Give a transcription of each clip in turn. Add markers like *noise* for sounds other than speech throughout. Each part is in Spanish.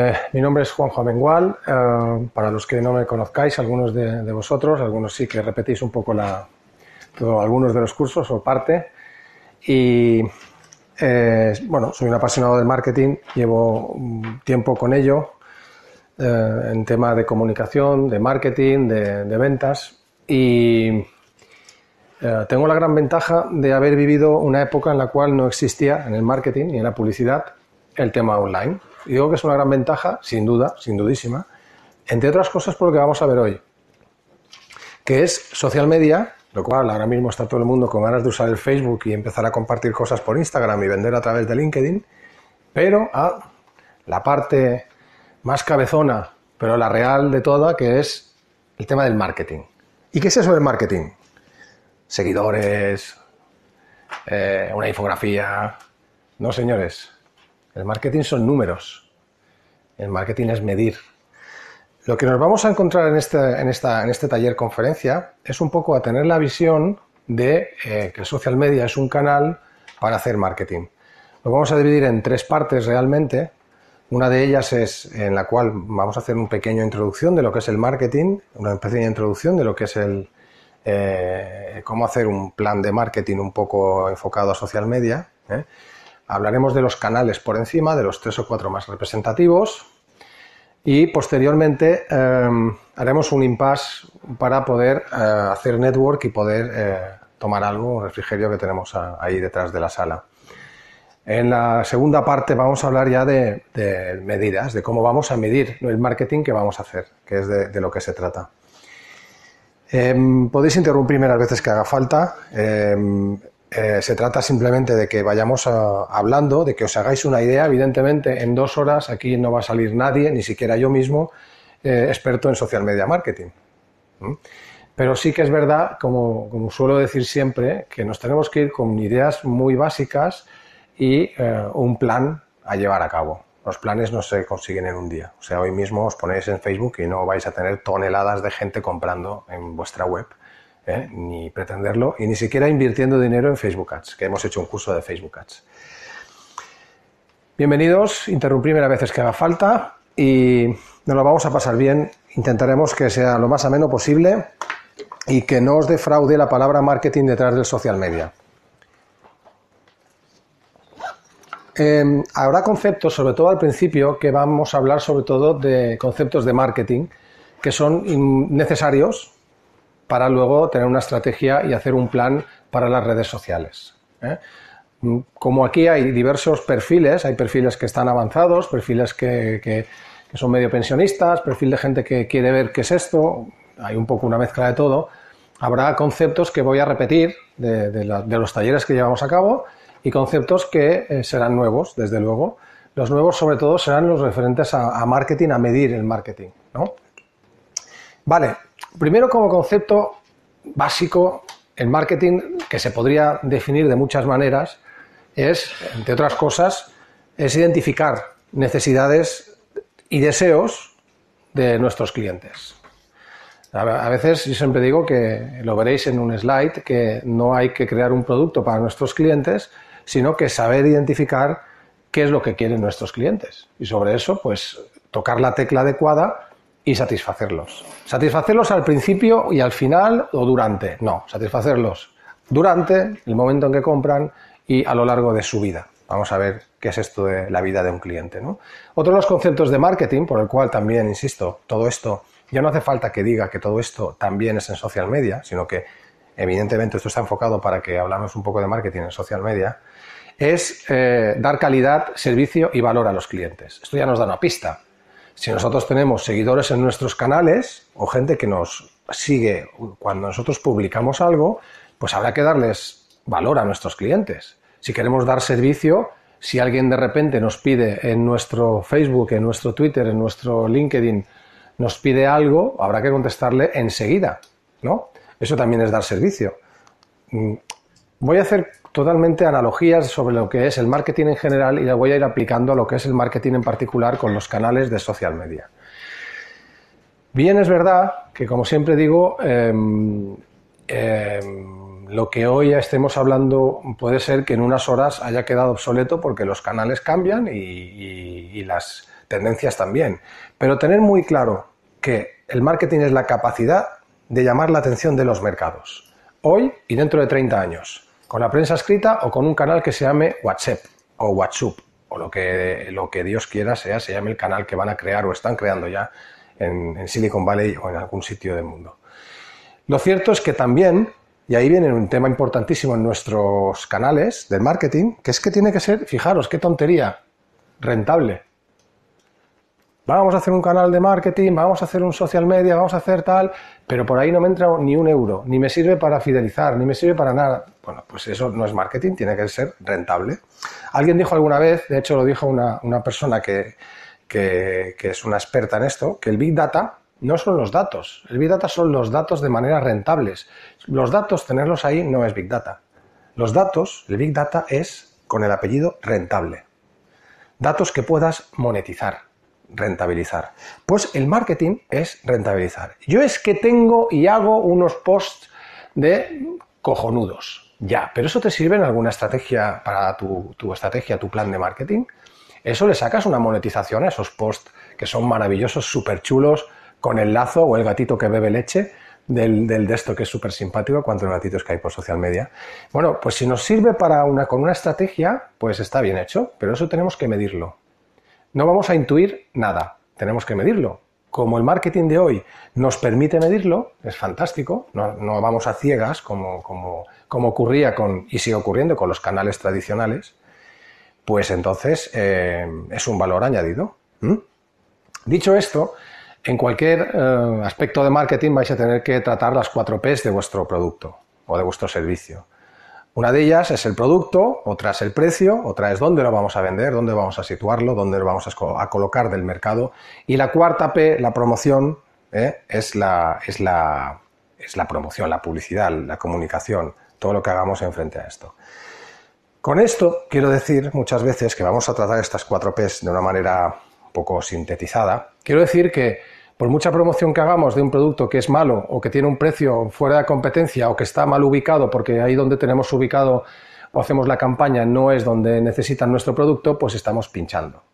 Eh, mi nombre es Juanjo Amengual. Eh, para los que no me conozcáis, algunos de, vosotros, algunos sí que repetís un poco algunos de los cursos o parte. Y eh, bueno, soy un apasionado del marketing, llevo tiempo con ello eh, en tema de comunicación, de marketing, de, ventas. Y tengo la gran ventaja de haber vivido una época en la cual no existía en el marketing ni en la publicidad el tema online. Y digo que es una gran ventaja, sin duda, sin dudísima, entre otras cosas por lo que vamos a ver hoy, que es social media, lo cual ahora mismo está todo el mundo con ganas de usar el Facebook y empezar a compartir cosas por Instagram y vender a través de LinkedIn, pero a la parte más cabezona, pero la real de toda, que es el tema del marketing. ¿Y qué es eso del marketing? Seguidores, eh, una infografía. No, señores, el marketing son números. El marketing es medir. Lo que nos vamos a encontrar en este, en esta, en este taller conferencia es un poco a tener la visión de eh, que el social media es un canal para hacer marketing. Lo vamos a dividir en tres partes realmente. Una de ellas es en la cual vamos a hacer una pequeña introducción de lo que es el marketing, una pequeña introducción de lo que es el eh, cómo hacer un plan de marketing un poco enfocado a social media. ¿eh? Hablaremos de los canales por encima, de los tres o cuatro más representativos. Y posteriormente eh, haremos un impasse para poder eh, hacer network y poder eh, tomar algo, un refrigerio que tenemos ahí detrás de la sala. En la segunda parte vamos a hablar ya de, medidas, de cómo vamos a medir el marketing que vamos a hacer, que es de, lo que se trata. podéis interrumpirme las veces que haga falta. Eh, se trata simplemente de que vayamos a, hablando, de que os hagáis una idea. Evidentemente, en dos horas aquí no va a salir nadie, ni siquiera yo mismo, eh, experto en social media marketing. Pero sí que es verdad, como, como, suelo decir siempre, que nos tenemos que ir con ideas muy básicas y eh, un plan a llevar a cabo. Los planes no se consiguen en un día. O sea, hoy mismo os ponéis en Facebook y no vais a tener toneladas de gente comprando en vuestra web ¿eh? ni pretenderlo, y ni siquiera invirtiendo dinero en Facebook Ads, que hemos hecho un curso de Facebook Ads. Bienvenidos, interrumpirme las veces que haga falta y nos lo vamos a pasar bien. Intentaremos que sea lo más ameno posible y que no os defraude la palabra marketing detrás del social media. Eh, habrá conceptos, sobre todo al principio, que vamos a hablar sobre todo de conceptos de marketing que son necesarios para luego tener una estrategia y hacer un plan para las redes sociales. ¿eh? Como aquí hay diversos perfiles, hay perfiles que están avanzados, perfiles que, son medio pensionistas, perfil de gente que quiere ver qué es esto, hay un poco una mezcla de todo. Habrá conceptos que voy a repetir de los talleres que llevamos a cabo y conceptos que eh, serán nuevos, desde luego. Los nuevos, sobre todo, serán los referentes a, a marketing, a medir el marketing. ¿no? Vale, Primero, como concepto básico, el marketing, que se podría definir de muchas maneras, es, entre otras cosas, es identificar necesidades y deseos de nuestros clientes. A veces yo siempre digo que lo veréis en un slide, que no hay que crear un producto para nuestros clientes, sino que saber identificar qué es lo que quieren nuestros clientes. Y sobre eso, pues tocar la tecla adecuada y satisfacerlos. Satisfacerlos al principio y al final o durante. No, satisfacerlos durante el momento en que compran y a lo largo de su vida. Vamos a ver qué es esto de la vida de un cliente. ¿no? Otro de los conceptos de marketing, por el cual también, insisto, todo esto, ya no hace falta que diga que todo esto también es en social media, sino que evidentemente esto está enfocado para que hablamos un poco de marketing en social media, es eh, dar calidad, servicio y valor a los clientes. Esto ya nos da una pista. Si nosotros tenemos seguidores en nuestros canales o gente que nos sigue cuando nosotros publicamos algo, pues habrá que darles valor a nuestros clientes. Si queremos dar servicio, Si alguien de repente nos pide en nuestro Facebook, en nuestro Twitter, en nuestro LinkedIn, nos pide algo, habrá que contestarle enseguida, ¿no? Eso también es dar servicio. Mm, voy a hacer totalmente analogías sobre lo que es el marketing en general y la voy a ir aplicando a lo que es el marketing en particular con los canales de social media. Bien, es verdad que, como siempre digo, em, em, lo que hoy estemos hablando puede ser que en unas horas haya quedado obsoleto porque los canales cambian y las tendencias también. Pero tener muy claro que el marketing es la capacidad de llamar la atención de los mercados, hoy y dentro de 30 años, con la prensa escrita o con un canal que se llame WhatsApp o WhatsApp o lo que, lo que Dios quiera sea, se llame el canal que van a crear o están creando ya en, Silicon Valley o en algún sitio del mundo. Lo cierto es que también, y ahí viene un tema importantísimo en nuestros canales del marketing, que es que tiene que ser, fijaros, qué tontería, rentable vamos a hacer un canal de marketing, vamos a hacer un social media, vamos a hacer tal, pero por ahí no me entra ni un euro, ni me sirve para fidelizar, ni me sirve para nada. Bueno, pues eso no es marketing, tiene que ser rentable. Alguien dijo alguna vez, de hecho lo dijo una, persona que, que, es una experta en esto, que el Big Data no son los datos, el Big Data son los datos de manera rentables. Los datos, tenerlos ahí no es Big Data. Los datos, el Big Data es con el apellido rentable. Datos que puedas monetizar rentabilizar? Pues el marketing es rentabilizar. Yo es que tengo y hago unos posts de cojonudos, ya, pero eso te sirve en alguna estrategia para tu, estrategia, tu plan de marketing. Eso le sacas una monetización a esos posts que son maravillosos, súper chulos, con el lazo o el gatito que bebe leche del, del de esto que es súper simpático, cuántos gatitos que hay por social media. Bueno, pues si nos sirve para una, con una estrategia, pues está bien hecho, pero eso tenemos que medirlo. No vamos a intuir nada, tenemos que medirlo. Como el marketing de hoy nos permite medirlo, es fantástico, no, vamos a ciegas como, como, como, ocurría con, y sigue ocurriendo con los canales tradicionales, pues entonces eh, es un valor añadido. Dicho esto, en cualquier eh, aspecto de marketing vais a tener que tratar las cuatro P's de vuestro producto o de vuestro servicio. Una de ellas es el producto, otra es el precio, otra es dónde lo vamos a vender, dónde vamos a situarlo, dónde lo vamos a colocar del mercado. Y la cuarta P, la promoción, ¿eh? es, la, es, la, es la promoción, la publicidad, la comunicación, todo lo que hagamos enfrente a esto. Con esto quiero decir muchas veces que vamos a tratar estas cuatro P's de una manera un poco sintetizada. Quiero decir que por mucha promoción que hagamos de un producto que es malo o que tiene un precio fuera de competencia o que está mal ubicado porque ahí donde tenemos ubicado o hacemos la campaña no es donde necesitan nuestro producto, pues estamos pinchando.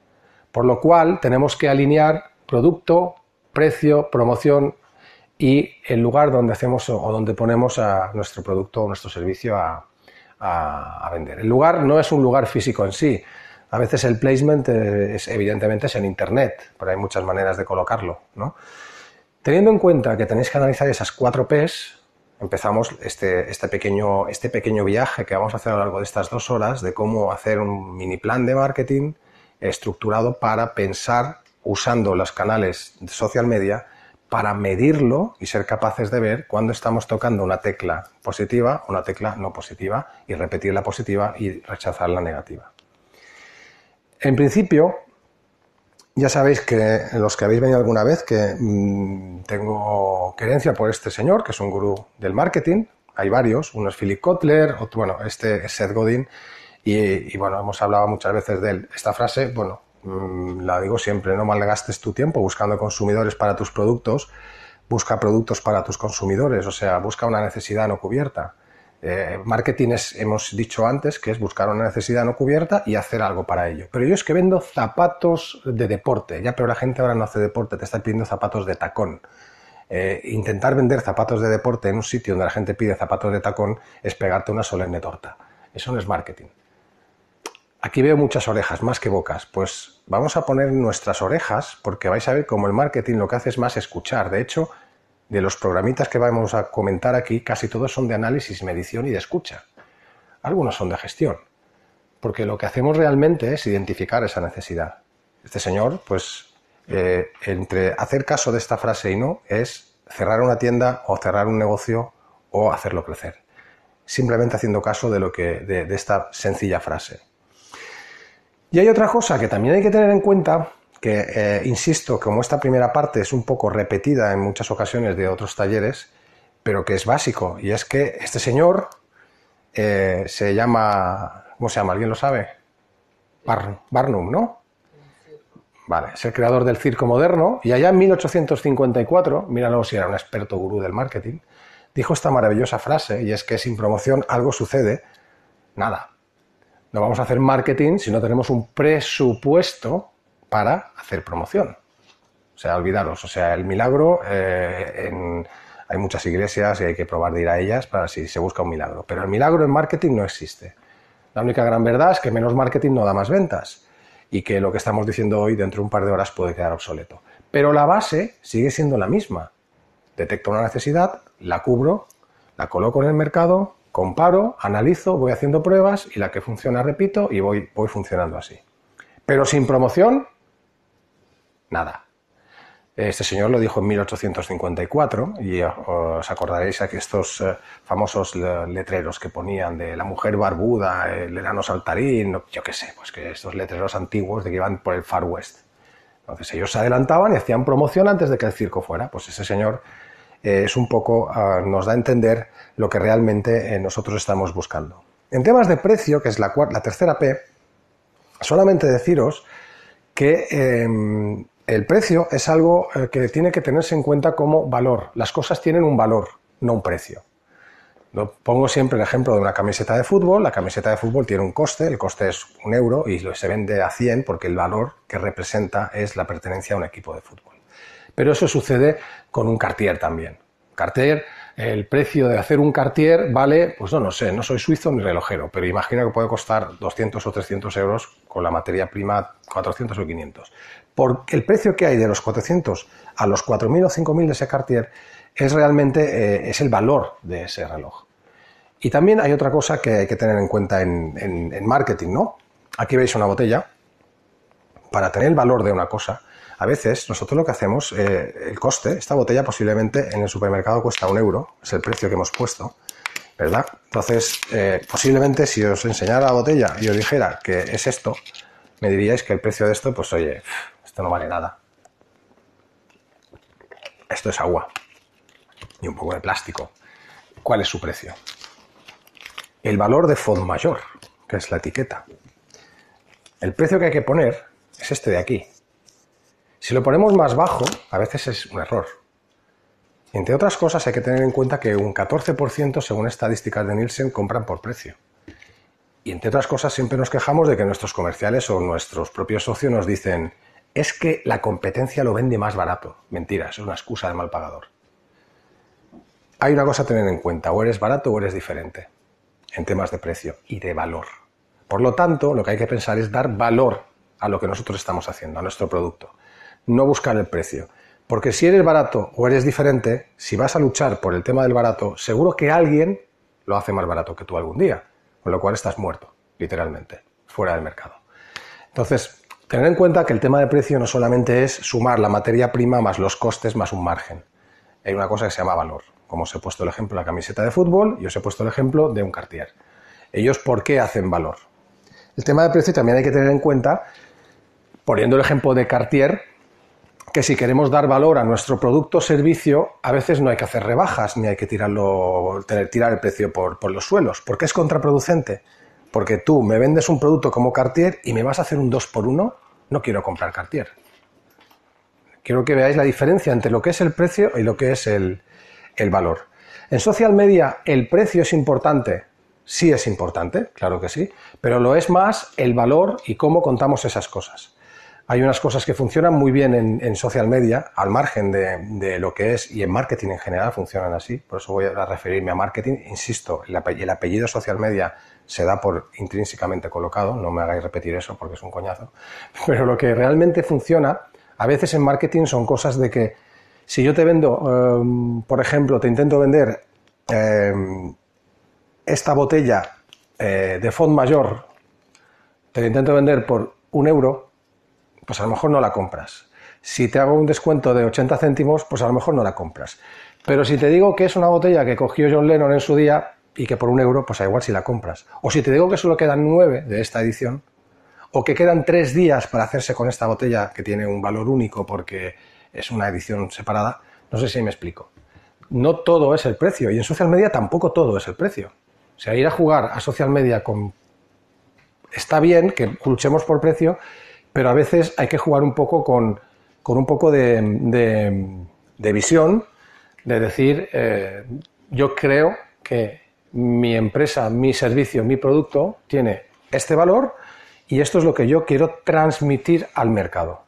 Por lo cual tenemos que alinear producto, precio, promoción y el lugar donde hacemos o donde ponemos a nuestro producto o nuestro servicio a, a vender. El lugar no es un lugar físico en sí, a veces el placement es, evidentemente es en Internet, pero hay muchas maneras de colocarlo. ¿no? Teniendo en cuenta que tenéis que analizar esas cuatro Ps, empezamos este, este, pequeño, este pequeño viaje que vamos a hacer a lo largo de estas dos horas de cómo hacer un mini plan de marketing estructurado para pensar usando los canales de social media para medirlo y ser capaces de ver cuándo estamos tocando una tecla positiva, una tecla no positiva y repetir la positiva y rechazar la negativa. En principio, ya sabéis que los que habéis venido alguna vez que mm, tengo querencia por este señor, que es un gurú del marketing. Hay varios, uno es Philip Kotler, otro, bueno, este es Seth Godin, y, bueno, hemos hablado muchas veces de él. Esta frase, bueno, mm, la digo siempre, no malgastes tu tiempo buscando consumidores para tus productos, busca productos para tus consumidores, o sea, busca una necesidad no cubierta. Eh, marketing es, hemos dicho antes, que es buscar una necesidad no cubierta y hacer algo para ello. Pero yo es que vendo zapatos de deporte, ya, pero la gente ahora no hace deporte, te está pidiendo zapatos de tacón. Eh, intentar vender zapatos de deporte en un sitio donde la gente pide zapatos de tacón es pegarte una solemne torta. Eso no es marketing. Aquí veo muchas orejas, más que bocas. Pues vamos a poner nuestras orejas porque vais a ver cómo el marketing lo que hace es más escuchar. De hecho, de los programitas que vamos a comentar aquí, casi todos son de análisis, medición y de escucha. Algunos son de gestión, porque lo que hacemos realmente es identificar esa necesidad. Este señor, pues, eh, entre hacer caso de esta frase y no, es cerrar una tienda o cerrar un negocio o hacerlo crecer. Simplemente haciendo caso de, lo que, de esta sencilla frase. Y hay otra cosa que también hay que tener en cuenta, que eh, insisto, como esta primera parte es un poco repetida en muchas ocasiones de otros talleres, pero que es básico, y es que este señor eh, se llama, ¿cómo se llama? ¿Alguien lo sabe? Barnum, ¿no? Vale, es el creador del circo moderno y allá en 1854, míralo si era un experto gurú del marketing, dijo esta maravillosa frase y es que sin promoción algo sucede, nada. No vamos a hacer marketing si no tenemos un presupuesto para hacer promoción. O sea, olvidaros, o sea, el milagro, eh, hay muchas iglesias y hay que probar de ir a ellas para si se busca un milagro, pero el milagro en marketing no existe. La única gran verdad es que menos marketing no da más ventas y que lo que estamos diciendo hoy dentro de un par de horas puede quedar obsoleto. Pero la base sigue siendo la misma. Detecto una necesidad, la cubro, la coloco en el mercado, comparo, analizo, voy haciendo pruebas y la que funciona repito y voy funcionando así. Pero sin promoción, nada. Este señor lo dijo en 1854 y os acordaréis a estos eh, famosos letreros que ponían de la mujer barbuda, el enano saltarín, yo qué sé, pues que estos letreros antiguos de que iban por el Far West. Entonces ellos se adelantaban y hacían promoción antes de que el circo fuera. Pues ese señor eh, es un poco, ah, nos da a entender lo que realmente eh, nosotros estamos buscando. En temas de precio, que es la, la tercera P, solamente deciros que em, el precio es algo eh, que tiene que tenerse en cuenta como valor. Las cosas tienen un valor, no un precio. Pongo siempre el ejemplo de una camiseta de fútbol. La camiseta de fútbol tiene un coste, el coste es un euro y se vende a 100 porque el valor que representa es la pertenencia a un equipo de fútbol. Pero eso sucede con un Cartier también. Cartier, el precio de hacer un Cartier vale, pues no, no sé, no soy suizo ni relojero, pero imagino que puede costar 200 o 300 euros con la materia prima 400 o 500 porque el precio que hay de los 400 a los 4.000 o 5.000 de ese Cartier es realmente eh, es el valor de ese reloj. Y también hay otra cosa que hay que tener en cuenta en, marketing, ¿no? Aquí veis una botella. Para tener el valor de una cosa, a veces nosotros lo que hacemos, eh, el coste, esta botella posiblemente en el supermercado cuesta un euro, es el precio que hemos puesto, ¿verdad? Entonces, eh, posiblemente si os enseñara la botella y os dijera que es esto, me diríais que el precio de esto, pues oye, esto no vale nada. Esto es agua y un poco de plástico. ¿Cuál es su precio? El valor de fond mayor, que es la etiqueta. El precio que hay que poner es este de aquí. Si lo ponemos más bajo, a veces es un error. Entre otras cosas, hay que tener en cuenta que un 14%, según estadísticas de Nielsen, compran por precio. Y entre otras cosas, siempre nos quejamos de que nuestros comerciales o nuestros propios socios nos dicen, es que la competencia lo vende más barato. Mentira, es una excusa de mal pagador. Hay una cosa a tener en cuenta, o eres barato o eres diferente en temas de precio y de valor. Por lo tanto, lo que hay que pensar es dar valor a lo que nosotros estamos haciendo, a nuestro producto. No buscar el precio. Porque si eres barato o eres diferente, si vas a luchar por el tema del barato, seguro que alguien lo hace más barato que tú algún día, con lo cual estás muerto, literalmente, fuera del mercado. Entonces, Tener en cuenta que el tema de precio no solamente es sumar la materia prima más los costes más un margen. Hay una cosa que se llama valor. Como os he puesto el ejemplo de la camiseta de fútbol y os he puesto el ejemplo de un Cartier. Ellos, ¿por qué hacen valor? El tema de precio también hay que tener en cuenta, poniendo el ejemplo de Cartier, que si queremos dar valor a nuestro producto o servicio, a veces no hay que hacer rebajas ni hay que tirarlo, tirar el precio por, por los suelos, porque es contraproducente. Porque tú me vendes un producto como Cartier y me vas a hacer un 2 por 1 no quiero comprar Cartier. Quiero que veáis la diferencia entre lo que es el precio y lo que es el, el valor. En social media, ¿el precio es importante? Sí es importante, claro que sí, pero lo es más el valor y cómo contamos esas cosas. Hay unas cosas que funcionan muy bien en, social media, al margen de, lo que es, y en marketing en general funcionan así, por eso voy a referirme a marketing. Insisto, el, apellido social media se da por intrínsecamente colocado, no me hagáis repetir eso porque es un coñazo, *laughs* pero lo que realmente funciona, a veces en marketing son cosas de que si yo te vendo, em, por ejemplo, te intento vender em, esta botella eh, de fond mayor, te la intento vender por un euro, pues a lo mejor no la compras. Si te hago un descuento de 80 céntimos, pues a lo mejor no la compras. Pero si te digo que es una botella que cogió John Lennon en su día y que por un euro, pues da igual si la compras. O si te digo que solo quedan nueve de esta edición, o que quedan tres días para hacerse con esta botella que tiene un valor único porque es una edición separada, no sé si me explico. No todo es el precio y en social media tampoco todo es el precio. O sea, ir a jugar a social media con... Está bien que luchemos por precio, pero a veces hay que jugar un poco con, un poco de, visión, de decir, eh, yo creo que mi empresa, mi servicio, mi producto tiene este valor y esto es lo que yo quiero transmitir al mercado.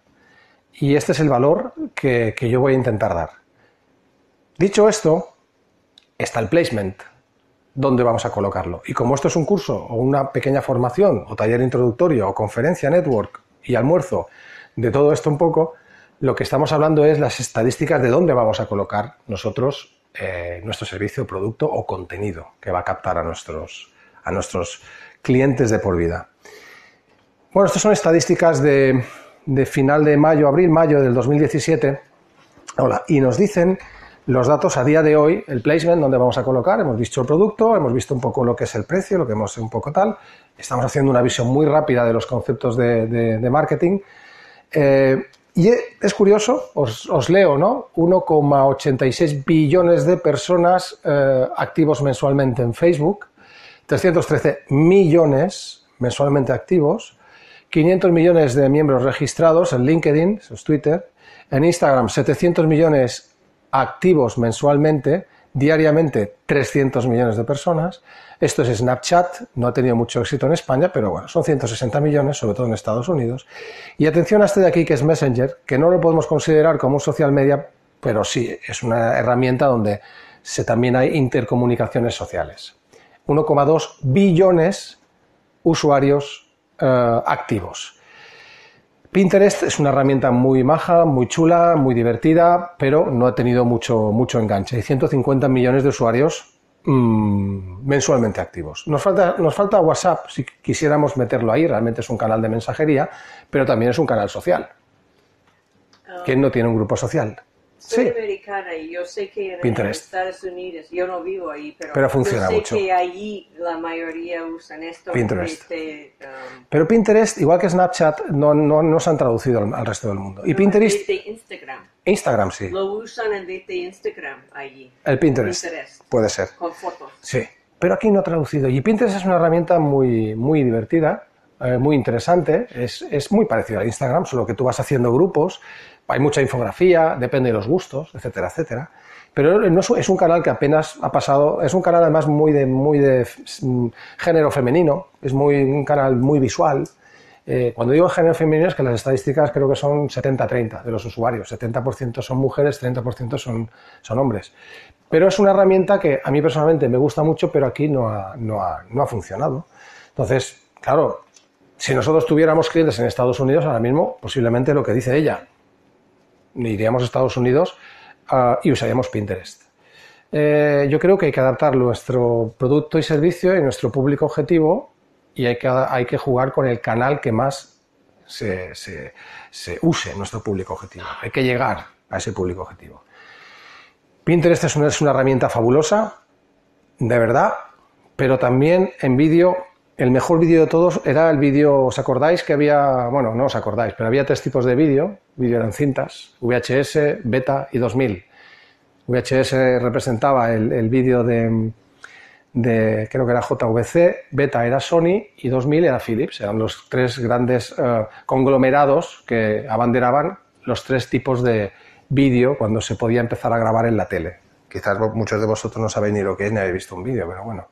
Y este es el valor que, yo voy a intentar dar. Dicho esto, está el placement, dónde vamos a colocarlo. Y como esto es un curso o una pequeña formación o taller introductorio o conferencia network y almuerzo de todo esto un poco, lo que estamos hablando es las estadísticas de dónde vamos a colocar nosotros eh, nuestro servicio, producto o contenido que va a captar a nuestros, a nuestros clientes de por vida. Bueno, estas son estadísticas de, final de mayo, abril, mayo del 2017. Hola, y nos dicen los datos a día de hoy, el placement, donde vamos a colocar. Hemos visto el producto, hemos visto un poco lo que es el precio, lo que hemos un poco tal. Estamos haciendo una visión muy rápida de los conceptos de, marketing. Eh, y es curioso, os, leo, ¿no? 1,86 billones de personas eh, activos mensualmente en Facebook, 313 millones mensualmente activos, 500 millones de miembros registrados en LinkedIn, eso es Twitter, en Instagram 700 millones activos mensualmente, diariamente 300 millones de personas. Esto es Snapchat, no ha tenido mucho éxito en España, pero bueno, son 160 millones, sobre todo en Estados Unidos. Y atención a este de aquí que es Messenger, que no lo podemos considerar como un social media, pero sí es una herramienta donde se, también hay intercomunicaciones sociales. 1,2 billones usuarios eh, activos. Pinterest es una herramienta muy maja, muy chula, muy divertida, pero no ha tenido mucho, mucho enganche. Hay 150 millones de usuarios mm, mensualmente activos. Nos falta, nos falta WhatsApp si quisiéramos meterlo ahí. Realmente es un canal de mensajería, pero también es un canal social. ¿Quién no tiene un grupo social? Soy americana y yo sé que en Estados Unidos, yo no vivo ahí, pero, funciona yo sé que allí la mayoría usan esto. Pinterest. Um, pero Pinterest, igual que Snapchat, no, no, se han traducido al, resto del mundo. Y Pinterest... Instagram. Instagram, sí. Lo usan en Instagram allí. El Pinterest. Puede ser. Con fotos. Sí. Pero aquí no ha traducido. Y Pinterest es una herramienta muy, muy divertida, eh, muy interesante. Es, es muy parecido a Instagram, solo que tú vas haciendo grupos hay mucha infografía, depende de los gustos, etcétera, etcétera. Pero no es un canal que apenas ha pasado, es un canal además muy de, muy de mm, género femenino, es muy, un canal muy visual. Eh, cuando digo género femenino es que las estadísticas creo que son 70-30 de los usuarios, 70% son mujeres, 30% son, son hombres. Pero es una herramienta que a mí personalmente me gusta mucho, pero aquí no ha, no ha, no ha funcionado. Entonces, claro, si nosotros tuviéramos clientes en Estados Unidos ahora mismo, posiblemente lo que dice ella, iríamos a Estados Unidos ah, y usaríamos Pinterest. Eh, yo creo que hay que adaptar nuestro producto y servicio y nuestro público objetivo y hay que, hay que jugar con el canal que más se, se, use nuestro público objetivo. Hay que llegar a ese público objetivo. Pinterest es una, es una herramienta fabulosa, de verdad, pero también en vídeo el mejor vídeo de todos era el vídeo, ¿os acordáis que había, bueno, no os acordáis, pero había tres tipos de vídeo, vídeo eran cintas, VHS, beta y 2000. VHS representaba el, vídeo de, creo que era JVC, beta era Sony y 2000 era Philips, eran los tres grandes eh, conglomerados que abanderaban los tres tipos de vídeo cuando se podía empezar a grabar en la tele. Quizás muchos de vosotros no sabéis ni lo que es ni habéis visto un vídeo, pero bueno.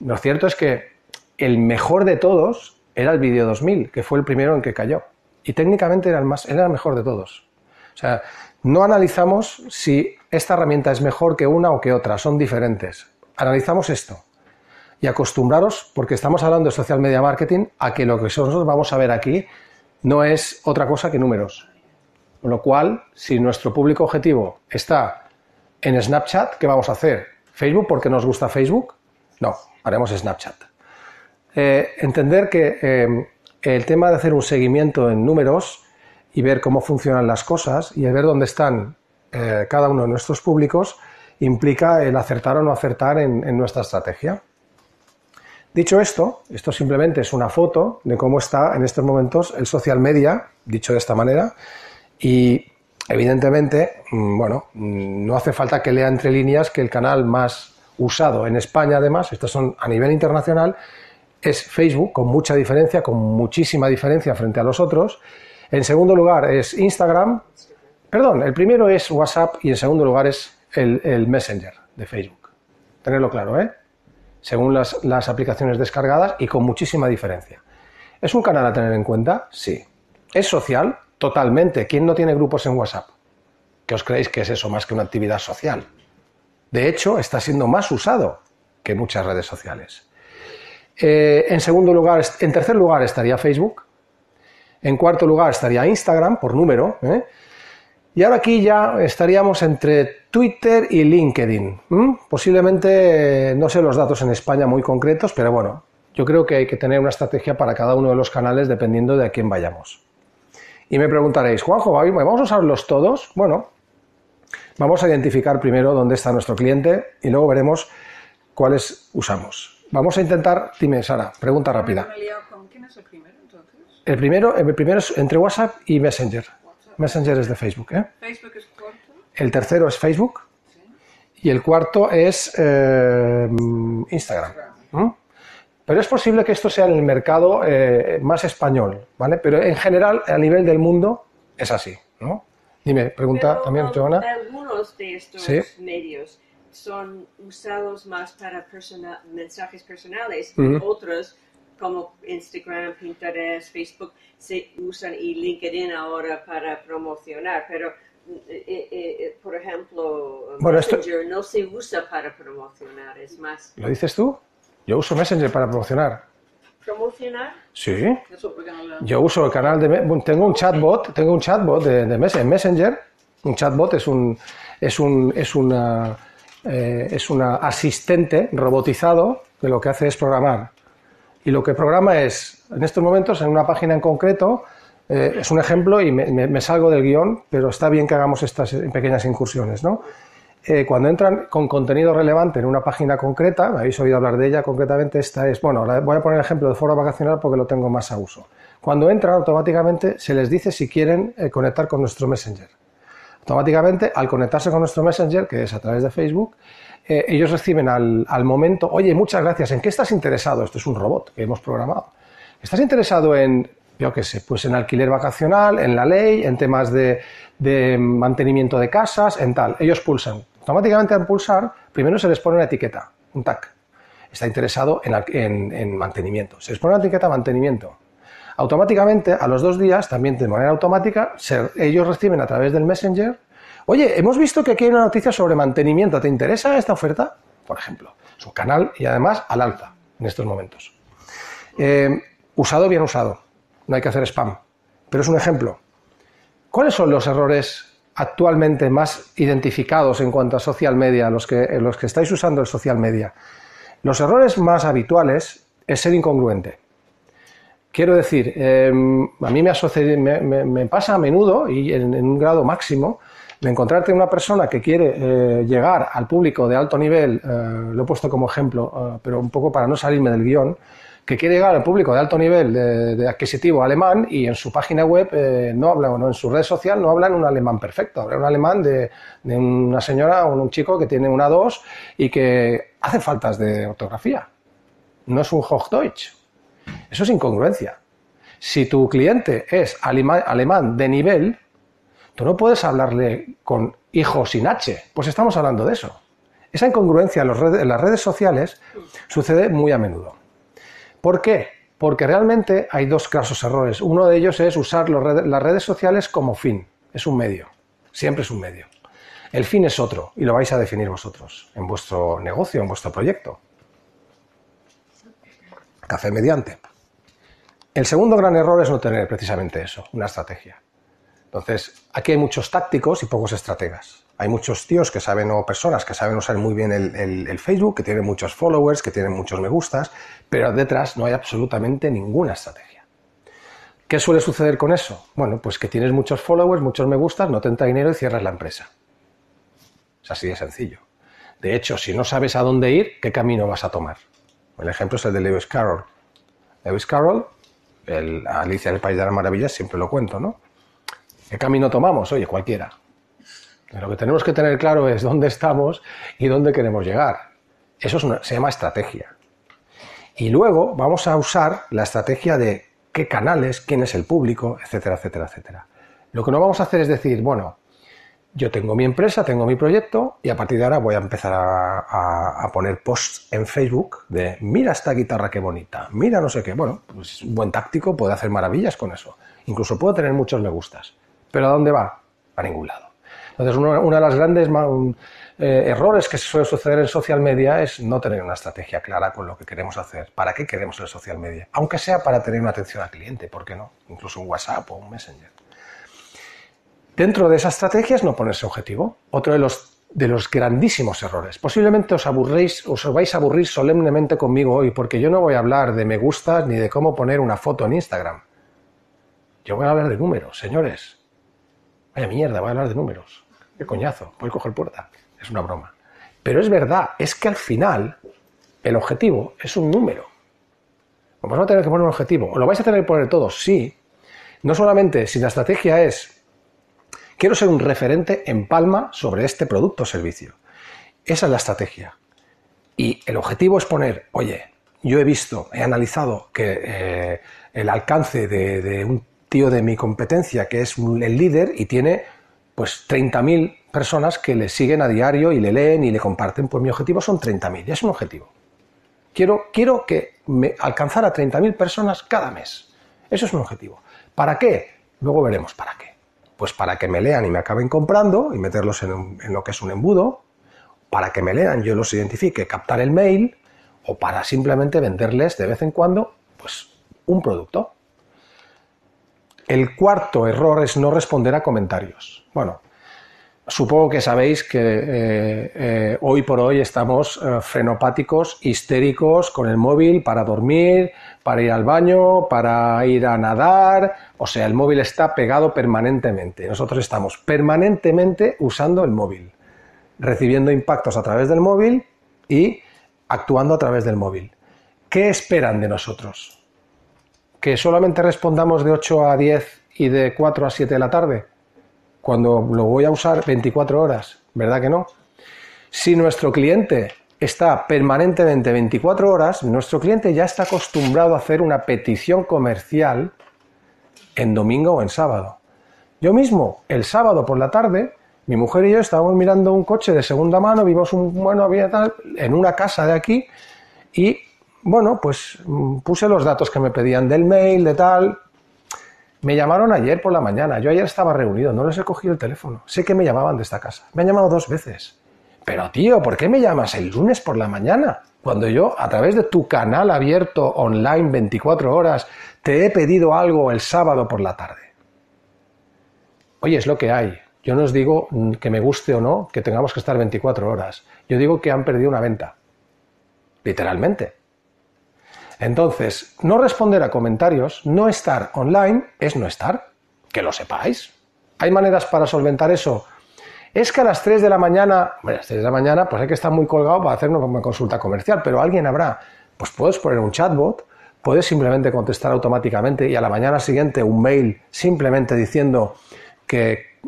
Lo cierto es que el mejor de todos era el Video 2000, que fue el primero en que cayó. Y técnicamente era el, más, era el mejor de todos. O sea, no analizamos si esta herramienta es mejor que una o que otra, son diferentes. Analizamos esto. Y acostumbraros, porque estamos hablando de social media marketing, a que lo que nosotros vamos a ver aquí no es otra cosa que números. Con lo cual, si nuestro público objetivo está en Snapchat, ¿qué vamos a hacer? ¿Facebook porque nos gusta Facebook? No, haremos Snapchat. Eh, entender que eh, el tema de hacer un seguimiento en números y ver cómo funcionan las cosas y el ver dónde están eh, cada uno de nuestros públicos implica el acertar o no acertar en, nuestra estrategia. Dicho esto, esto simplemente es una foto de cómo está en estos momentos el social media, dicho de esta manera, y evidentemente, mm, bueno, mm, no hace falta que lea entre líneas que el canal más usado en España, además, estos son a nivel internacional, es Facebook, con mucha diferencia, con muchísima diferencia frente a los otros. En segundo lugar es Instagram. Perdón, el primero es WhatsApp y en segundo lugar es el, Messenger de Facebook. Tenerlo claro, ¿eh? Según las, las aplicaciones descargadas y con muchísima diferencia. ¿Es un canal a tener en cuenta? Sí. ¿Es social? Totalmente. ¿Quién no tiene grupos en WhatsApp? ¿Qué os creéis que es eso más que una actividad social? De hecho, está siendo más usado que muchas redes sociales. Eh, en segundo lugar, en tercer lugar estaría Facebook. En cuarto lugar estaría Instagram por número. ¿eh? Y ahora aquí ya estaríamos entre Twitter y LinkedIn. Posiblemente no sé los datos en España muy concretos, pero bueno, yo creo que hay que tener una estrategia para cada uno de los canales dependiendo de a quién vayamos. Y me preguntaréis, Juanjo, ¿vamos a usarlos todos? Bueno, vamos a identificar primero dónde está nuestro cliente y luego veremos cuáles usamos. Vamos a intentar, dime Sara, pregunta rápida. ¿Quién es el primero entonces? El primero, el primero es entre WhatsApp y Messenger. Messenger es de Facebook. ¿eh? ¿Facebook es cuarto? El tercero es Facebook. Y el cuarto es eh, Instagram. Pero es posible que esto sea en el mercado eh, más español, ¿vale? Pero en general, a nivel del mundo, es así, ¿no? Dime, pregunta también, Joana. Algunos de estos medios son usados más para mensajes personales, otros como Instagram, Pinterest, Facebook se usan y LinkedIn ahora para promocionar, pero eh, eh, eh, por ejemplo, Messenger no se usa para promocionar, es más. ¿Lo dices tú? Yo uso Messenger para promocionar. ¿Promocionar? Sí. Yo uso el canal de... tengo un chatbot, tengo un chatbot de, de Messenger. Un chatbot es un... Es, un, es una eh, es un asistente robotizado que lo que hace es programar. Y lo que programa es, en estos momentos, en una página en concreto, eh, es un ejemplo y me, salgo del guion, pero está bien que hagamos estas pequeñas incursiones. Eh, cuando entran con contenido relevante en una página concreta, me habéis oído hablar de ella, concretamente esta es, bueno, voy a poner el ejemplo de foro vacacional porque lo tengo más a uso. Cuando entran, automáticamente se les dice si quieren conectar con nuestro Messenger. Automáticamente, al conectarse con nuestro Messenger, que es a través de Facebook, eh, ellos reciben al, momento, oye, muchas gracias, ¿en qué estás interesado? Esto es un robot que hemos programado. ¿Estás interesado en, yo qué sé, pues en alquiler vacacional, en la ley, en temas de, mantenimiento de casas, en tal? Ellos pulsan. Automáticamente al pulsar, primero se les pone una etiqueta, un tag. Está interesado en, en mantenimiento. Se les pone una etiqueta mantenimiento automáticamente a los dos días, también de manera automática, ellos reciben a través del Messenger, oye, hemos visto que aquí hay una noticia sobre mantenimiento, ¿te interesa esta oferta? Por ejemplo, es un canal y además al alza en estos momentos. Eh, usado, bien usado, no hay que hacer spam, pero es un ejemplo. ¿Cuáles son los errores actualmente más identificados en cuanto a social media, los que, los que estáis usando el social media? Los errores más habituales es ser incongruente. Quiero decir, em, a mí me, pasa a menudo y en, un grado máximo de encontrarte una persona que quiere eh, llegar al público de alto nivel, eh, lo he puesto como ejemplo, eh, pero un poco para no salirme del guion, que quiere llegar al público de alto nivel de, adquisitivo alemán y en su página web no habla, o en su red social no hablan un alemán perfecto, hablan un alemán de, una señora o un chico que tiene una dos y que hace faltas de ortografía. No es un Hochdeutsch, eso es incongruencia. Si tu cliente es alemán de nivel, tú no puedes hablarle con hijo sin H, pues estamos hablando de eso. Esa incongruencia en, las redes sociales sucede muy a menudo. ¿Por qué? Porque realmente hay dos casos errores. Uno de ellos es usar las redes sociales como fin. Es un medio. Siempre es un medio. El fin es otro y lo vais a definir vosotros en vuestro negocio, en vuestro proyecto. Café mediante. El segundo gran error es no tener precisamente eso, una estrategia. Entonces, aquí hay muchos tácticos y pocos estrategas. Hay muchos tíos que saben, o personas que saben usar muy bien el, Facebook, que tienen muchos followers, que tienen muchos me gustas, pero detrás no hay absolutamente ninguna estrategia. ¿Qué suele suceder con eso? Bueno, pues que tienes muchos followers, muchos me gustas, no te entra dinero y cierras la empresa. Es así de sencillo. De hecho, si no sabes a dónde ir, ¿qué camino vas a tomar? El ejemplo es el de Lewis Carroll. Lewis Carroll, el Alicia del País de las Maravillas, siempre lo cuento, ¿no? ¿Qué camino tomamos? Oye, cualquiera. Lo que tenemos que tener claro es dónde estamos y dónde queremos llegar. Eso se llama estrategia. Y luego vamos a usar la estrategia de qué canales, quién es el público, etcétera, etcétera, etcétera. Lo que no vamos a hacer es decir, bueno, yo tengo mi empresa, tengo mi proyecto y a partir de ahora voy a empezar a, poner posts en Facebook de mira esta guitarra qué bonita, mira no sé qué. Bueno, pues buen táctico puede hacer maravillas con eso. Incluso puedo tener muchos me gustas. ¿Pero a dónde va? A ningún lado. Entonces, una, de las grandes eh, errores que suele suceder en social media es no tener una estrategia clara con lo que queremos hacer. ¿Para qué queremos el social media? Aunque sea para tener una atención al cliente, ¿por qué no? Incluso un WhatsApp o un Messenger. Dentro de esa estrategia es no ponerse objetivo. Otro de los, de los grandísimos errores. Posiblemente os aburréis, os vais a aburrir solemnemente conmigo hoy, porque yo no voy a hablar de me gustas ni de cómo poner una foto en Instagram. Yo voy a hablar de números, señores. Vaya mierda, voy a hablar de números. Qué coñazo, voy a coger puerta. Es una broma. Pero es verdad, es que al final el objetivo es un número. Vamos a tener que poner un objetivo. ¿O lo vais a tener que poner todos? Sí. No solamente si la estrategia es Quiero ser un referente en Palma sobre este producto o servicio. Esa es la estrategia. Y el objetivo es poner, oye, yo he visto, he analizado que eh, el alcance de, un tío de mi competencia, que es el líder y tiene pues 30.000 personas que le siguen a diario y le leen y le comparten, pues mi objetivo son 30.000, ya es un objetivo. Quiero, quiero que me alcanzar a 30.000 personas cada mes. Eso es un objetivo. ¿Para qué? Luego veremos para qué. Pues para que me lean y me acaben comprando y meterlos en, lo que es un embudo, para que me lean, yo los identifique, captar el mail, o para simplemente venderles de vez en cuando, pues, un producto. El cuarto error es no responder a comentarios. Bueno, Supongo que sabéis que eh, eh, hoy por hoy estamos eh, frenopáticos, histéricos con el móvil para dormir, para ir al baño, para ir a nadar. O sea, el móvil está pegado permanentemente. Nosotros estamos permanentemente usando el móvil, recibiendo impactos a través del móvil y actuando a través del móvil. ¿Qué esperan de nosotros? ¿Que solamente respondamos de 8 a 10 y de 4 a 7 de la tarde? Cuando lo voy a usar 24 horas, ¿verdad que no? Si nuestro cliente está permanentemente 24 horas, nuestro cliente ya está acostumbrado a hacer una petición comercial en domingo o en sábado. Yo mismo, el sábado por la tarde, mi mujer y yo estábamos mirando un coche de segunda mano, vimos un, bueno, había tal, en una casa de aquí, y bueno, pues mm, puse los datos que me pedían del mail, de tal, me llamaron ayer por la mañana. Yo ayer estaba reunido, no les he cogido el teléfono. Sé que me llamaban de esta casa. Me han llamado dos veces. Pero tío, ¿por qué me llamas el lunes por la mañana? Cuando yo, a través de tu canal abierto online 24 horas, te he pedido algo el sábado por la tarde. Oye, es lo que hay. Yo no os digo que me guste o no que tengamos que estar 24 horas. Yo digo que han perdido una venta. Literalmente. Entonces, no responder a comentarios, no estar online, es no estar. Que lo sepáis. ¿Hay maneras para solventar eso? Es que a las 3 de la mañana, bueno, a las 3 de la mañana, pues hay que estar muy colgado para hacer una consulta comercial, pero alguien habrá. Pues puedes poner un chatbot, puedes simplemente contestar automáticamente y a la mañana siguiente un mail simplemente diciendo que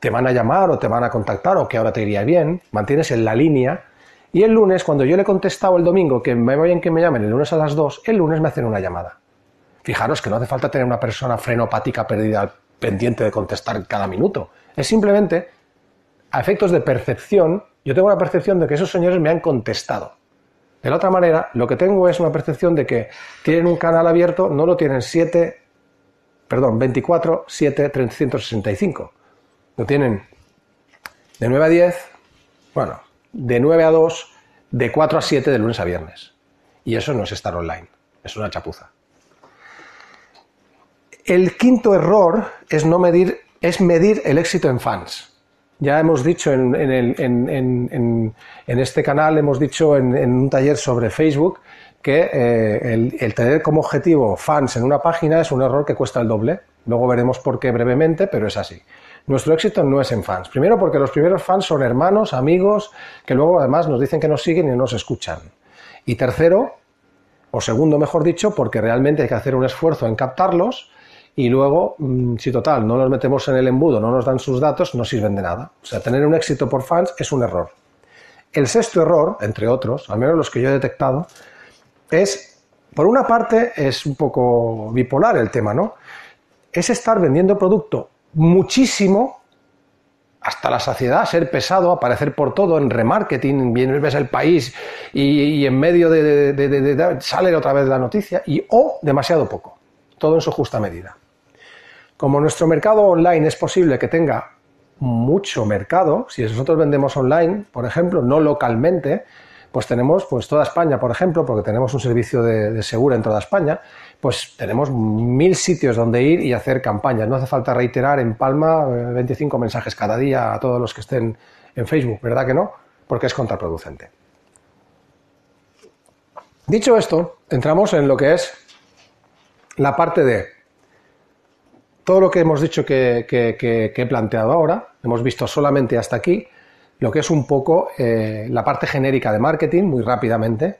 te van a llamar o te van a contactar o que ahora te iría bien, mantienes en la línea y el lunes, cuando yo le he contestado el domingo que me vayan que me llamen el lunes a las 2, el lunes me hacen una llamada. Fijaros que no hace falta tener una persona frenopática perdida pendiente de contestar cada minuto. Es simplemente, a efectos de percepción, yo tengo una percepción de que esos señores me han contestado. De la otra manera, lo que tengo es una percepción de que tienen un canal abierto, no lo tienen 7, perdón, 24, 7, 365. Lo tienen de 9 a 10, bueno, de 9 a 2, de 4 a 7 de lunes a viernes. Y eso no es estar online, es una chapuza. El quinto error es no medir, es medir el éxito en fans. Ya hemos dicho en, este canal, hemos dicho en, un taller sobre Facebook que eh, el, el, tener como objetivo fans en una página es un error que cuesta el doble. Luego veremos por qué brevemente, pero es así. Nuestro éxito no es en fans. Primero porque los primeros fans son hermanos, amigos, que luego además nos dicen que nos siguen y nos escuchan. Y tercero, O segundo, mejor dicho, porque realmente hay que hacer un esfuerzo en captarlos y luego, mm, si total, no los metemos en el embudo, no nos dan sus datos, no sirven de nada. O sea, tener un éxito por fans es un error. El sexto error, entre otros, al menos los que yo he detectado, es, por una parte, es un poco bipolar el tema, ¿no? Es estar vendiendo producto muchísimo hasta la saciedad, ser pesado, aparecer por todo en remarketing, ves el país y, en medio de, sale otra vez la noticia, y o demasiado poco, todo en su justa medida. Como nuestro mercado online es posible que tenga mucho mercado, si nosotros vendemos online, por ejemplo, no localmente, pues tenemos pues toda España, por ejemplo, porque tenemos un servicio de, segura en toda España, pues tenemos mil sitios donde ir y hacer campañas. No hace falta reiterar en Palma 25 eh, mensajes cada día a todos los que estén en Facebook, ¿verdad que no? Porque es contraproducente. Dicho esto, entramos en lo que es la parte de todo lo que hemos dicho que, he planteado ahora, hemos visto solamente hasta aquí, lo que es un poco eh, la parte genérica de marketing, muy rápidamente.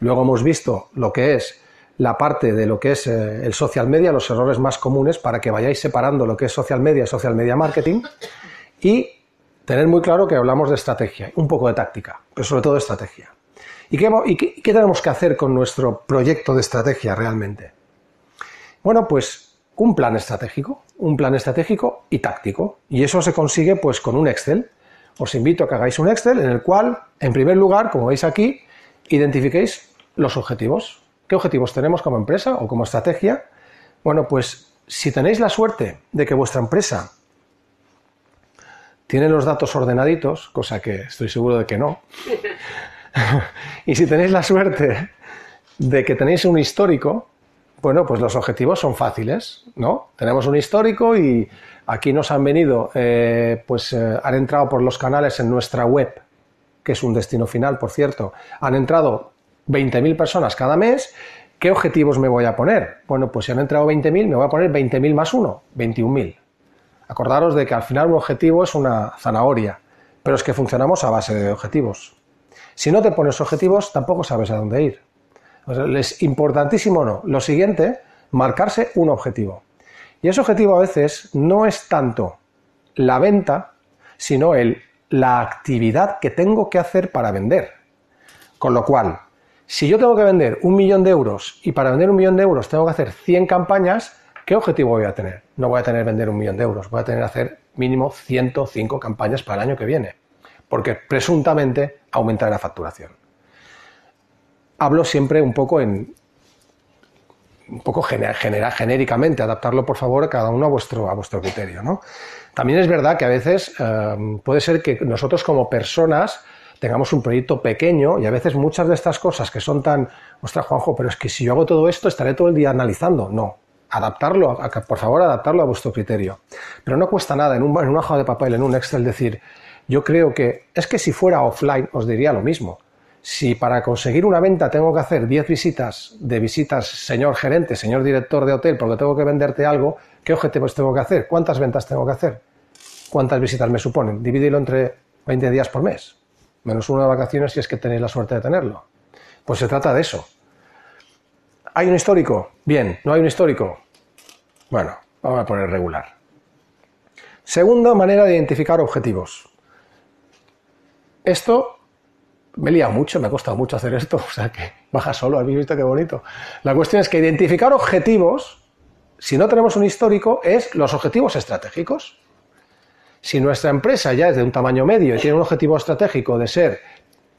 Luego hemos visto lo que es la parte de lo que es eh, el social media, los errores más comunes, para que vayáis separando lo que es social media y social media marketing. Y tener muy claro que hablamos de estrategia, un poco de táctica, pero sobre todo de estrategia. ¿Y qué, qué tenemos que hacer con nuestro proyecto de estrategia realmente? Bueno, pues un plan estratégico, un plan estratégico y táctico. Y eso se consigue pues con un Excel. Os invito a que hagáis un Excel en el cual, en primer lugar, como veis aquí, identifiquéis los objetivos. ¿Qué objetivos tenemos como empresa o como estrategia? Bueno, pues si tenéis la suerte de que vuestra empresa tiene los datos ordenaditos, cosa que estoy seguro de que no, *laughs* *laughs* y si tenéis la suerte de que tenéis un histórico, bueno, pues los objetivos son fáciles, ¿no? Tenemos un histórico y aquí nos han venido, eh, pues eh, han entrado por los canales en nuestra web, que es un destino final, por cierto, han entrado 20.000 personas cada mes, ¿qué objetivos me voy a poner? Bueno, pues si han entrado 20.000, me voy a poner 20.000 más uno, 21.000. Acordaros de que al final un objetivo es una zanahoria, pero es que funcionamos a base de objetivos. Si no te pones objetivos, tampoco sabes a dónde ir. Es importantísimo no. Lo siguiente, marcarse un objetivo. Y ese objetivo a veces no es tanto la venta, sino el, la actividad que tengo que hacer para vender. Con lo cual, si yo tengo que vender un millón de euros y para vender un millón de euros tengo que hacer 100 campañas, ¿qué objetivo voy a tener? No voy a tener vender un millón de euros, voy a tener hacer mínimo 105 campañas para el año que viene, porque presuntamente aumentará la facturación. Hablo siempre un poco en un poco genéricamente, adaptarlo por favor cada uno a vuestro, a vuestro criterio. ¿no? También es verdad que a veces eh, puede ser que nosotros como personas tengamos un proyecto pequeño y a veces muchas de estas cosas que son tan, ostras Juanjo, pero es que si yo hago todo esto estaré todo el día analizando. No, adaptarlo, por favor, adaptarlo a vuestro criterio. Pero no cuesta nada en, un, en una hoja de papel, en un Excel, decir, yo creo que es que si fuera offline os diría lo mismo. Si para conseguir una venta tengo que hacer 10 visitas de visitas, señor gerente, señor director de hotel, porque tengo que venderte algo, ¿qué objetivos tengo que hacer? ¿Cuántas ventas tengo que hacer? ¿Cuántas visitas me suponen? Divídelo entre 20 días por mes menos uno de vacaciones si es que tenéis la suerte de tenerlo. Pues se trata de eso. ¿Hay un histórico? Bien, ¿no hay un histórico? Bueno, vamos a poner regular. Segunda manera de identificar objetivos. Esto me lía mucho, me ha costado mucho hacer esto, *laughs* o sea que baja solo, habéis visto qué bonito. La cuestión es que identificar objetivos, si no tenemos un histórico, es los objetivos estratégicos. Si nuestra empresa ya es de un tamaño medio y tiene un objetivo estratégico de ser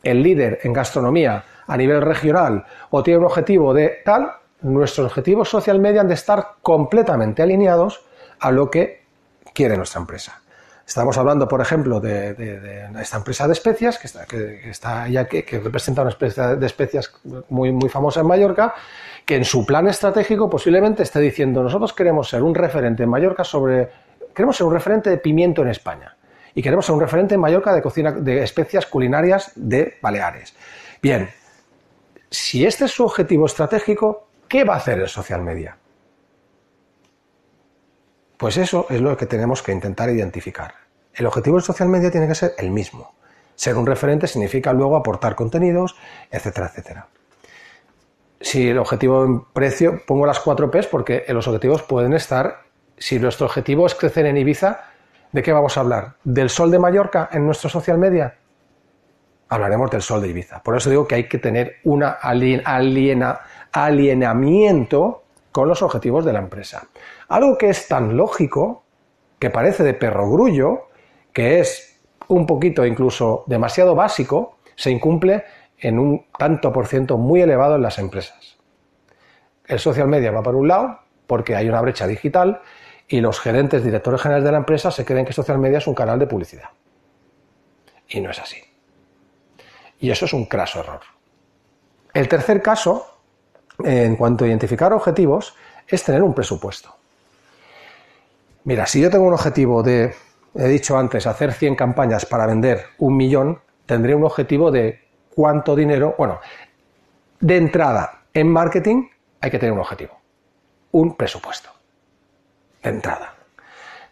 el líder en gastronomía a nivel regional o tiene un objetivo de tal, nuestros objetivos social media han de estar completamente alineados a lo que quiere nuestra empresa. Estamos hablando, por ejemplo, de, esta empresa de especias, que está, que, está ya que, representa una empresa de especias muy, muy famosa en Mallorca, que en su plan estratégico posiblemente esté diciendo nosotros queremos ser un referente en Mallorca sobre queremos ser un referente de pimiento en España y queremos ser un referente en Mallorca de cocina de especias culinarias de Baleares. Bien, si este es su objetivo estratégico, ¿qué va a hacer el social media? Pues eso es lo que tenemos que intentar identificar. El objetivo del social media tiene que ser el mismo. Ser un referente significa luego aportar contenidos, etcétera, etcétera. si el objetivo en precio, pongo las cuatro P's porque los objetivos pueden estar, si nuestro objetivo es crecer en Ibiza, ¿de qué vamos a hablar? ¿Del sol de Mallorca en nuestro social media? Hablaremos del sol de Ibiza. Por eso digo que hay que tener un aliena, alienamiento con los objetivos de la empresa. Algo que es tan lógico, que parece de perrogrullo, que es un poquito incluso demasiado básico, se incumple en un tanto por ciento muy elevado en las empresas. El social media va por un lado porque hay una brecha digital y los gerentes, directores generales de la empresa se creen que social media es un canal de publicidad. Y no es así. Y eso es un craso error. El tercer caso, en cuanto a identificar objetivos, es tener un presupuesto. Mira, si yo tengo un objetivo de, he dicho antes, hacer 100 campañas para vender un millón, tendré un objetivo de cuánto dinero, bueno, de entrada en marketing hay que tener un objetivo, un presupuesto, de entrada.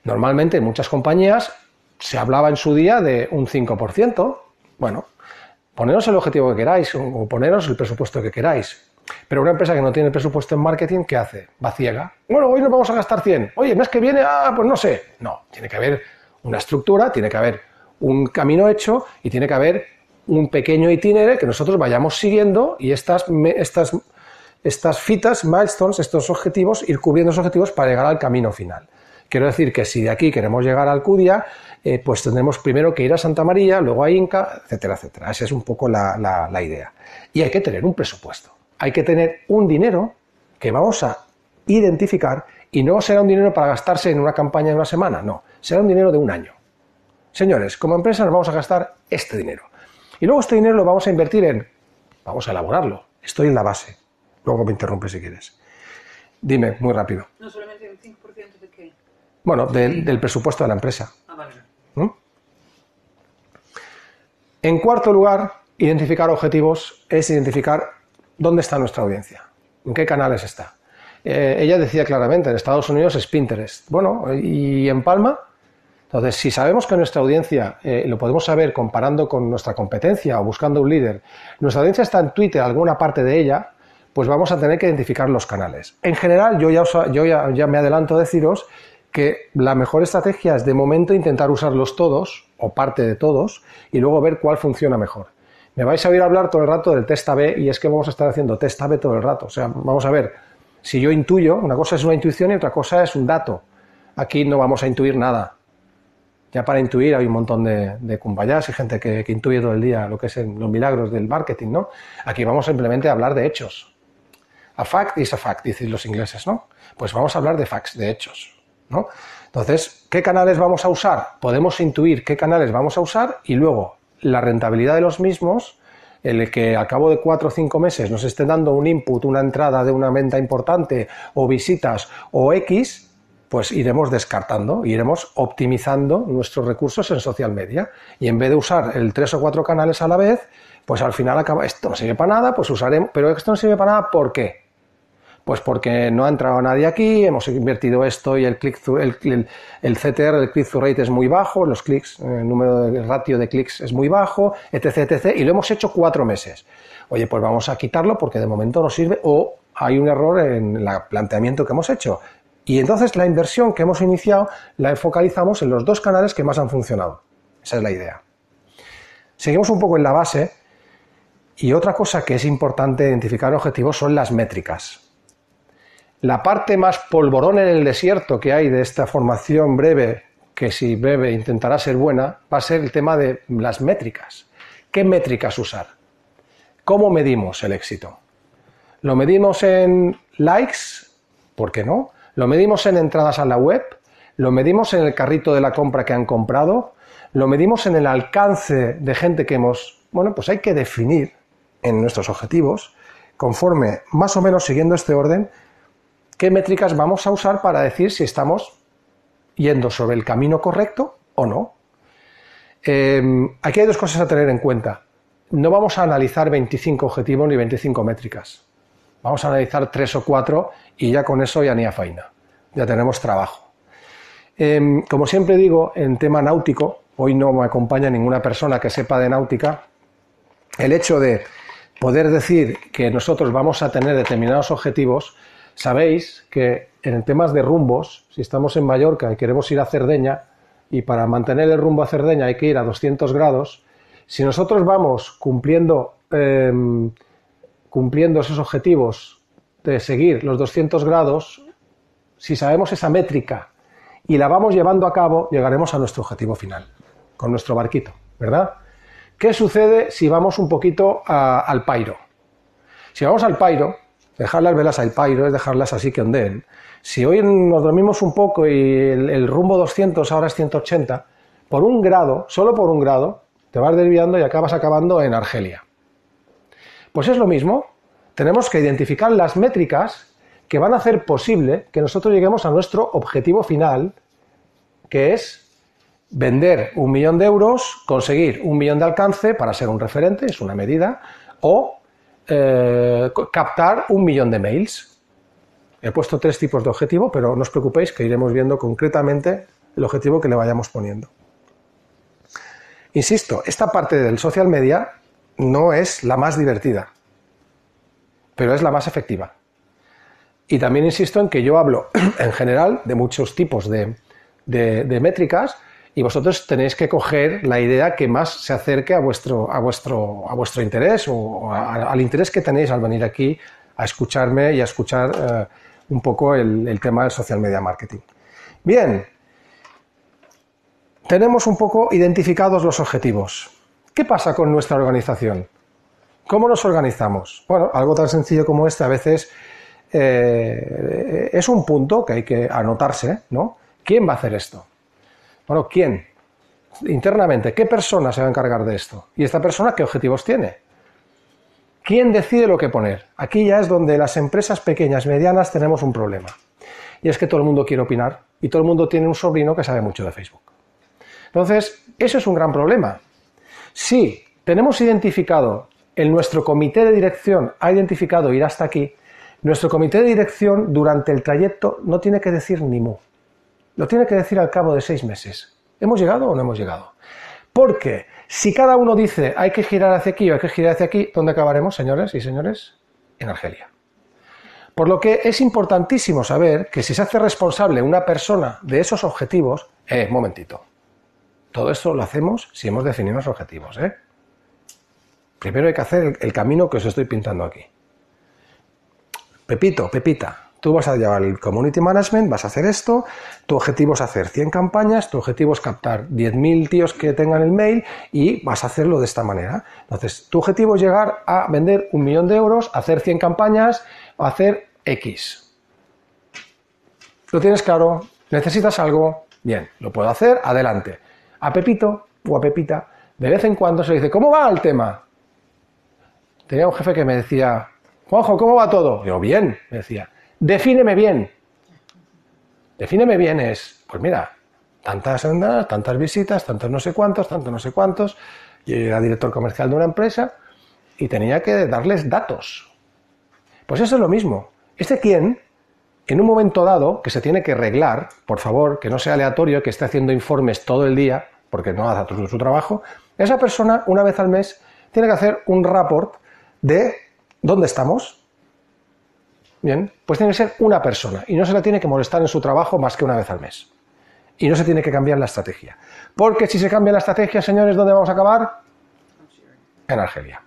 Normalmente en muchas compañías se hablaba en su día de un 5%, bueno, poneros el objetivo que queráis o poneros el presupuesto que queráis. Pero una empresa que no tiene presupuesto en marketing, ¿qué hace? Va ciega. Bueno, hoy nos vamos a gastar 100. Oye, mes que viene, ah, pues no sé. No, tiene que haber una estructura, tiene que haber un camino hecho y tiene que haber un pequeño itinerario que nosotros vayamos siguiendo y estas, estas, estas fitas, milestones, estos objetivos, ir cubriendo esos objetivos para llegar al camino final. Quiero decir que si de aquí queremos llegar a Alcudia, eh, pues tendremos primero que ir a Santa María, luego a Inca, etcétera, etcétera. Esa es un poco la, la idea. Y hay que tener un presupuesto. Hay que tener un dinero que vamos a identificar y no será un dinero para gastarse en una campaña de una semana, no, será un dinero de un año. Señores, como empresa nos vamos a gastar este dinero. Y luego este dinero lo vamos a invertir en, vamos a elaborarlo. Estoy en la base. Luego me interrumpe si quieres. Dime, muy rápido. No solamente el 5% de qué. Bueno, del, presupuesto de la empresa. Ah, vale. ¿Mm? En cuarto lugar, identificar objetivos es identificar dónde está nuestra audiencia, en qué canales está. Eh, ella decía claramente, en Estados Unidos es Pinterest. Bueno, ¿y en Palma? Entonces, si sabemos que nuestra audiencia, eh, lo podemos saber comparando con nuestra competencia o buscando un líder, nuestra audiencia está en Twitter, alguna parte de ella, pues vamos a tener que identificar los canales. En general, yo ya, yo ya, me adelanto a deciros que la mejor estrategia es de momento intentar usarlos todos o parte de todos y luego ver cuál funciona mejor. Me vais a oír hablar todo el rato del test A-B y es que vamos a estar haciendo test A-B todo el rato. O sea, vamos a ver, si yo intuyo, una cosa es una intuición y otra cosa es un dato. Aquí no vamos a intuir nada ya para intuir hay un montón de, de y gente que, intuye todo el día lo que es los milagros del marketing, ¿no? Aquí vamos simplemente a hablar de hechos. A fact is a fact, dicen los ingleses, ¿no? Pues vamos a hablar de facts, de hechos, ¿no? Entonces, ¿qué canales vamos a usar? Podemos intuir qué canales vamos a usar y luego la rentabilidad de los mismos, el que al cabo de cuatro o cinco meses nos esté dando un input, una entrada de una venta importante o visitas o X, pues iremos descartando, iremos optimizando nuestros recursos en social media. Y en vez de usar el tres o cuatro canales a la vez, pues al final acaba, esto no sirve para nada, pues usaremos, pero esto no sirve para nada, ¿por qué? Pues porque no ha entrado nadie aquí, hemos invertido esto y el click el, el, CTR, el click through rate es muy bajo, los clics, el número de ratio de clics es muy bajo, etc, etc, y lo hemos hecho cuatro meses. Oye, pues vamos a quitarlo porque de momento no sirve o hay un error en el planteamiento que hemos hecho. Y entonces la inversión que hemos iniciado la focalizamos en los dos canales que más han funcionado. Esa es la idea. Seguimos un poco en la base y otra cosa que es importante identificar objetivos son las métricas. La parte más polvorón en el desierto que hay de esta formación breve, que si breve intentará ser buena, va a ser el tema de las métricas. ¿Qué métricas usar? ¿Cómo medimos el éxito? ¿Lo medimos en likes? ¿Por qué no? Lo medimos en entradas a la web, lo medimos en el carrito de la compra que han comprado, lo medimos en el alcance de gente que hemos... Bueno, pues hay que definir en nuestros objetivos, conforme más o menos siguiendo este orden, qué métricas vamos a usar para decir si estamos yendo sobre el camino correcto o no. Em, aquí hay dos cosas a tener en cuenta. No vamos a analizar 25 objetivos ni 25 métricas. Vamos a analizar tres o cuatro y ya con eso ya ni a faina. Ya tenemos trabajo. Em, como siempre digo, en tema náutico, hoy no me acompaña ninguna persona que sepa de náutica, el hecho de poder decir que nosotros vamos a tener determinados objetivos, sabéis que en temas de rumbos, si estamos en Mallorca y queremos ir a Cerdeña, y para mantener el rumbo a Cerdeña hay que ir a 200 grados, si nosotros vamos cumpliendo, em, cumpliendo esos objetivos de seguir los 200 grados, si sabemos esa métrica y la vamos llevando a cabo, llegaremos a nuestro objetivo final, con nuestro barquito, ¿verdad? ¿Qué sucede si vamos un poquito al pairo? Si vamos al pairo, dejar las velas al pairo es dejarlas así que ondeen. Si hoy nos dormimos un poco y el, rumbo 200 ahora es 180, por un grado, solo por un grado, te vas desviando y acabas acabando en Argelia. Pues es lo mismo, tenemos que identificar las métricas que van a hacer posible que nosotros lleguemos a nuestro objetivo final, que es vender un millón de euros, conseguir un millón de alcance para ser un referente, es una medida, o eh, captar un millón de mails. He puesto tres tipos de objetivo, pero no os preocupéis que iremos viendo concretamente el objetivo que le vayamos poniendo. Insisto, esta parte del social media no es la más divertida, pero es la más efectiva. Y también insisto en que yo hablo *clears throat* en general de muchos tipos de, de métricas, y vosotros tenéis que coger la idea que más se acerque a vuestro, a vuestro, a vuestro interés o al interés que tenéis al venir aquí a escucharme y a escuchar eh, un poco el, el, tema del social media marketing. Bien, tenemos un poco identificados los objetivos. ¿Qué pasa con nuestra organización? ¿Cómo nos organizamos? Bueno, algo tan sencillo como este a veces eh, es un punto que hay que anotarse, ¿no? ¿Quién va a hacer esto? Bueno, ¿quién? Internamente, ¿qué persona se va a encargar de esto? ¿Y esta persona qué objetivos tiene? ¿Quién decide lo que poner? Aquí ya es donde las empresas pequeñas, medianas, tenemos un problema. Y es que todo el mundo quiere opinar y todo el mundo tiene un sobrino que sabe mucho de Facebook. Entonces, eso es un gran problema. Si tenemos identificado, en nuestro comité de dirección ha identificado ir hasta aquí, nuestro comité de dirección durante el trayecto no tiene que decir ni mu. Lo tiene que decir al cabo de seis meses. ¿Hemos llegado o no hemos llegado? Porque si cada uno dice hay que girar hacia aquí o hay que girar hacia aquí, ¿dónde acabaremos, señores y señores? En Argelia. Por lo que es importantísimo saber que si se hace responsable una persona de esos objetivos, eh, momentito. Todo esto lo hacemos si hemos definido los objetivos, ¿eh? Primero hay que hacer el camino que os estoy pintando aquí. Pepito, Pepita, Tú vas a llevar el community management, vas a hacer esto, tu objetivo es hacer 100 campañas, tu objetivo es captar 10.000 tíos que tengan el mail y vas a hacerlo de esta manera. Entonces, tu objetivo es llegar a vender un millón de euros, hacer 100 campañas o hacer X. ¿Lo tienes claro? ¿Necesitas algo? Bien, lo puedo hacer, adelante. A Pepito o a Pepita, de vez en cuando se le dice, ¿cómo va el tema? Tenía un jefe que me decía, Juanjo, ¿cómo va todo? Yo, bien, me decía. Defíneme bien. Defíneme bien es, pues mira, tantas andas, tantas visitas, tantos no sé cuántos, tantos no sé cuántos. Yo era director comercial de una empresa y tenía que darles datos. Pues eso es lo mismo. Este quién, en un momento dado, que se tiene que reglar, por favor, que no sea aleatorio, que esté haciendo informes todo el día, porque no hace su trabajo, esa persona, una vez al mes, tiene que hacer un report de dónde estamos, Bien, pues tiene que ser una persona y no se la tiene que molestar en su trabajo más que una vez al mes. Y no se tiene que cambiar la estrategia. Porque si se cambia la estrategia, señores, ¿dónde vamos a acabar? En Argelia.